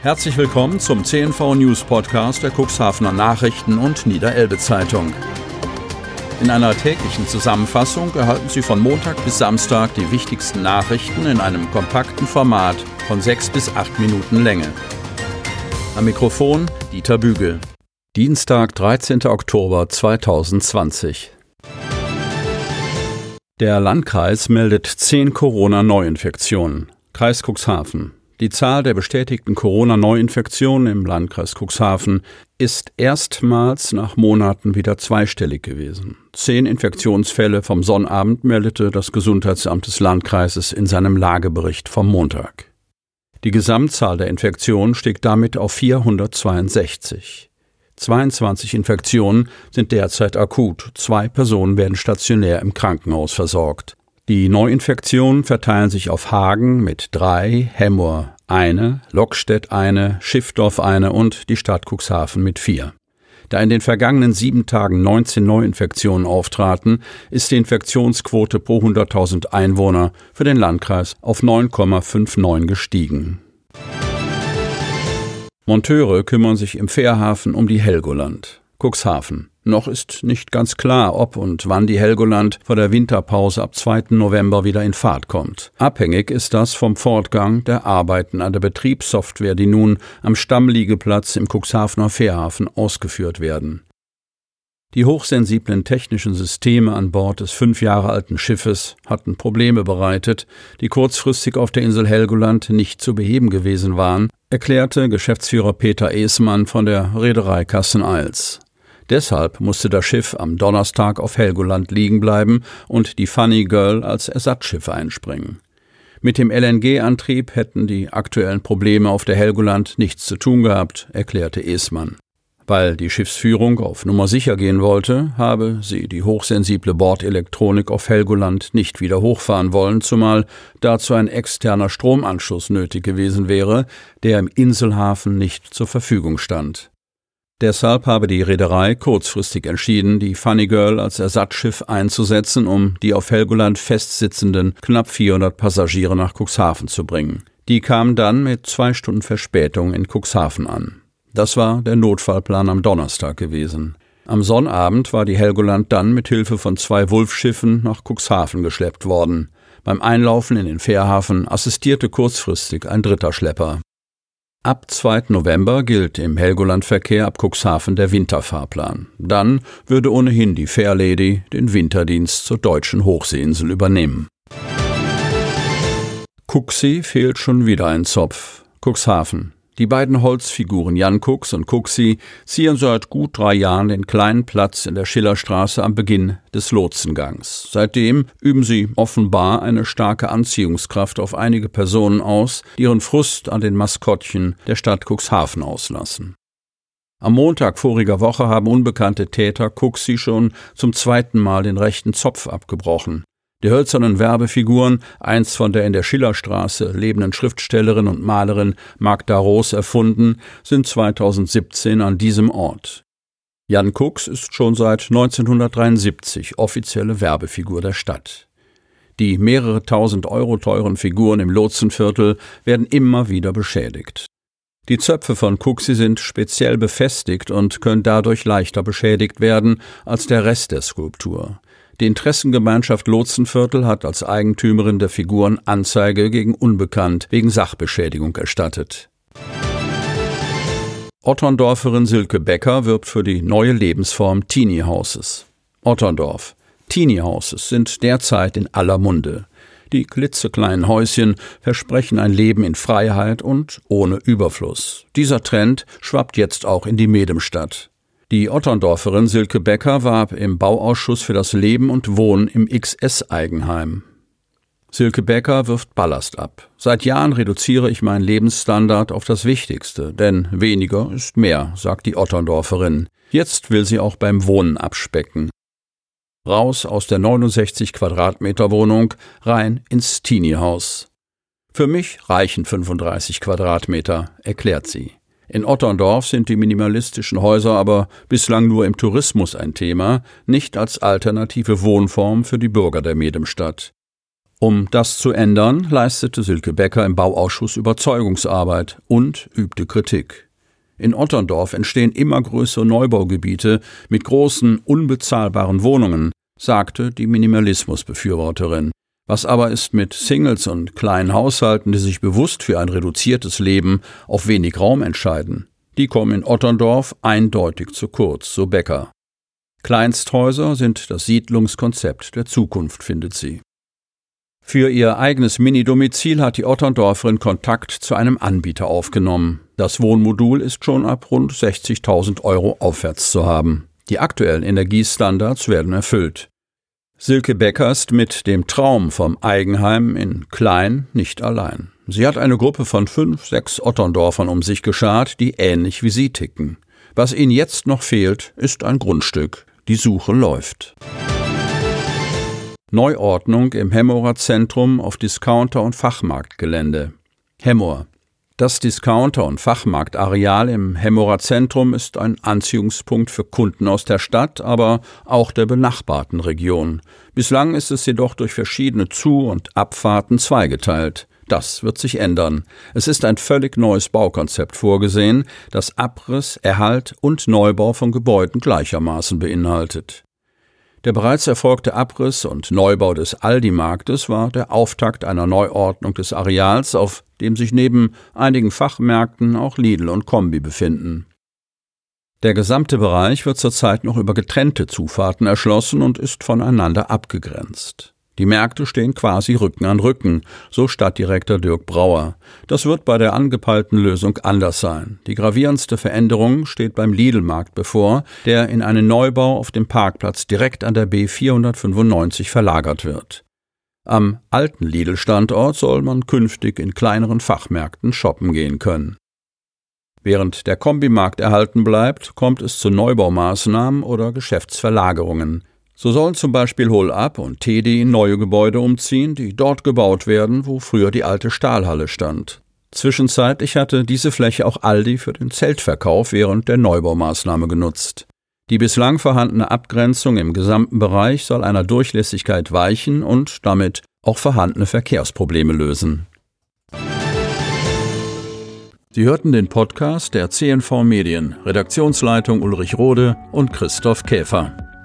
Herzlich willkommen zum CNV News Podcast der Cuxhavener Nachrichten und Niederelbe Zeitung. In einer täglichen Zusammenfassung erhalten Sie von Montag bis Samstag die wichtigsten Nachrichten in einem kompakten Format von sechs bis acht Minuten Länge. Am Mikrofon Dieter Bügel. Dienstag, 13. Oktober 2020. Der Landkreis meldet zehn Corona-Neuinfektionen. Kreis Cuxhaven. Die Zahl der bestätigten Corona-Neuinfektionen im Landkreis Cuxhaven ist erstmals nach Monaten wieder zweistellig gewesen. Zehn Infektionsfälle vom Sonnabend meldete das Gesundheitsamt des Landkreises in seinem Lagebericht vom Montag. Die Gesamtzahl der Infektionen stieg damit auf 462. 22 Infektionen sind derzeit akut. Zwei Personen werden stationär im Krankenhaus versorgt. Die Neuinfektionen verteilen sich auf Hagen mit drei, Hemmoor eine, Lockstedt eine, Schiffdorf eine und die Stadt Cuxhaven mit vier. Da in den vergangenen sieben Tagen 19 Neuinfektionen auftraten, ist die Infektionsquote pro 100.000 Einwohner für den Landkreis auf 9,59 gestiegen. Monteure kümmern sich im Fährhafen um die Helgoland. Cuxhaven. Noch ist nicht ganz klar, ob und wann die Helgoland vor der Winterpause ab 2. November wieder in Fahrt kommt. Abhängig ist das vom Fortgang der Arbeiten an der Betriebssoftware, die nun am Stammliegeplatz im Cuxhavener Fährhafen ausgeführt werden. Die hochsensiblen technischen Systeme an Bord des fünf Jahre alten Schiffes hatten Probleme bereitet, die kurzfristig auf der Insel Helgoland nicht zu beheben gewesen waren, erklärte Geschäftsführer Peter Esmann von der Reederei Kassen-Eils. Deshalb musste das Schiff am Donnerstag auf Helgoland liegen bleiben und die Funny Girl als Ersatzschiff einspringen. Mit dem LNG-Antrieb hätten die aktuellen Probleme auf der Helgoland nichts zu tun gehabt, erklärte Esmann. Weil die Schiffsführung auf Nummer sicher gehen wollte, habe sie die hochsensible Bordelektronik auf Helgoland nicht wieder hochfahren wollen, zumal dazu ein externer Stromanschluss nötig gewesen wäre, der im Inselhafen nicht zur Verfügung stand. Deshalb habe die Reederei kurzfristig entschieden, die Funny Girl als Ersatzschiff einzusetzen, um die auf Helgoland festsitzenden knapp 400 Passagiere nach Cuxhaven zu bringen. Die kamen dann mit zwei Stunden Verspätung in Cuxhaven an. Das war der Notfallplan am Donnerstag gewesen. Am Sonnabend war die Helgoland dann mit Hilfe von zwei Wulfschiffen nach Cuxhaven geschleppt worden. Beim Einlaufen in den Fährhafen assistierte kurzfristig ein dritter Schlepper. Ab 2. November gilt im Helgolandverkehr ab Cuxhaven der Winterfahrplan. Dann würde ohnehin die Fairlady den Winterdienst zur deutschen Hochseeinsel übernehmen. Cuxi fehlt schon wieder ein Zopf. Cuxhaven. Die beiden Holzfiguren Jan Kux und Kuxi ziehen seit gut drei Jahren den kleinen Platz in der Schillerstraße am Beginn des Lotsengangs. Seitdem üben sie offenbar eine starke Anziehungskraft auf einige Personen aus, die ihren Frust an den Maskottchen der Stadt Cuxhaven auslassen. Am Montag voriger Woche haben unbekannte Täter Kuxi schon zum zweiten Mal den rechten Zopf abgebrochen. Die hölzernen Werbefiguren, einst von der in der Schillerstraße lebenden Schriftstellerin und Malerin Magda Roos erfunden, sind 2017 an diesem Ort. Jan Kux ist schon seit 1973 offizielle Werbefigur der Stadt. Die mehrere tausend Euro teuren Figuren im Lotsenviertel werden immer wieder beschädigt. Die Zöpfe von Kuxi sind speziell befestigt und können dadurch leichter beschädigt werden als der Rest der Skulptur. Die Interessengemeinschaft Lotsenviertel hat als Eigentümerin der Figuren Anzeige gegen Unbekannt wegen Sachbeschädigung erstattet. Otterndorferin Silke Becker wirbt für die neue Lebensform Teenie Houses. Otterndorf. Teenie Houses sind derzeit in aller Munde. Die klitzekleinen Häuschen versprechen ein Leben in Freiheit und ohne Überfluss. Dieser Trend schwappt jetzt auch in die Medemstadt. Die Otterndorferin Silke Becker warb im Bauausschuss für das Leben und Wohnen im XS-Eigenheim. Silke Becker wirft Ballast ab. Seit Jahren reduziere ich meinen Lebensstandard auf das Wichtigste, denn weniger ist mehr, sagt die Otterndorferin. Jetzt will sie auch beim Wohnen abspecken. Raus aus der 69 Quadratmeter Wohnung, rein ins Teenie-Haus. Für mich reichen 35 Quadratmeter, erklärt sie. In Otterndorf sind die minimalistischen Häuser aber bislang nur im Tourismus ein Thema, nicht als alternative Wohnform für die Bürger der Medemstadt. Um das zu ändern, leistete Silke Becker im Bauausschuss Überzeugungsarbeit und übte Kritik. In Otterndorf entstehen immer größere Neubaugebiete mit großen, unbezahlbaren Wohnungen, sagte die Minimalismusbefürworterin. Was aber ist mit Singles und kleinen Haushalten, die sich bewusst für ein reduziertes Leben auf wenig Raum entscheiden? Die kommen in Otterndorf eindeutig zu kurz, so Becker. Kleinsthäuser sind das Siedlungskonzept der Zukunft, findet sie. Für ihr eigenes Mini-Domizil hat die Otterndorferin Kontakt zu einem Anbieter aufgenommen. Das Wohnmodul ist schon ab rund 60.000 Euro aufwärts zu haben. Die aktuellen Energiestandards werden erfüllt. Silke Becker ist mit dem Traum vom Eigenheim in Klein nicht allein. Sie hat eine Gruppe von fünf, sechs Otterndorfern um sich geschart, die ähnlich wie sie ticken. Was ihnen jetzt noch fehlt, ist ein Grundstück. Die Suche läuft. Neuordnung im Hemmorer Zentrum auf Discounter- und Fachmarktgelände. Hemmor. Das Discounter- und Fachmarktareal im Hemmorer Zentrum ist ein Anziehungspunkt für Kunden aus der Stadt, aber auch der benachbarten Region. Bislang ist es jedoch durch verschiedene Zu- und Abfahrten zweigeteilt. Das wird sich ändern. Es ist ein völlig neues Baukonzept vorgesehen, das Abriss, Erhalt und Neubau von Gebäuden gleichermaßen beinhaltet. Der bereits erfolgte Abriss und Neubau des Aldi-Marktes war der Auftakt einer Neuordnung des Areals, auf dem sich neben einigen Fachmärkten auch Lidl und Kombi befinden. Der gesamte Bereich wird zurzeit noch über getrennte Zufahrten erschlossen und ist voneinander abgegrenzt. Die Märkte stehen quasi Rücken an Rücken, so Stadtdirektor Dirk Brauer. Das wird bei der angepeilten Lösung anders sein. Die gravierendste Veränderung steht beim Lidl-Markt bevor, der in einen Neubau auf dem Parkplatz direkt an der B 495 verlagert wird. Am alten Lidl-Standort soll man künftig in kleineren Fachmärkten shoppen gehen können. Während der Kombimarkt erhalten bleibt, kommt es zu Neubaumaßnahmen oder Geschäftsverlagerungen. So sollen zum Beispiel Hol-Up und Teddy in neue Gebäude umziehen, die dort gebaut werden, wo früher die alte Stahlhalle stand. Zwischenzeitlich hatte diese Fläche auch Aldi für den Zeltverkauf während der Neubaumaßnahme genutzt. Die bislang vorhandene Abgrenzung im gesamten Bereich soll einer Durchlässigkeit weichen und damit auch vorhandene Verkehrsprobleme lösen. Sie hörten den Podcast der CNV Medien, Redaktionsleitung Ulrich Rode und Christoph Käfer.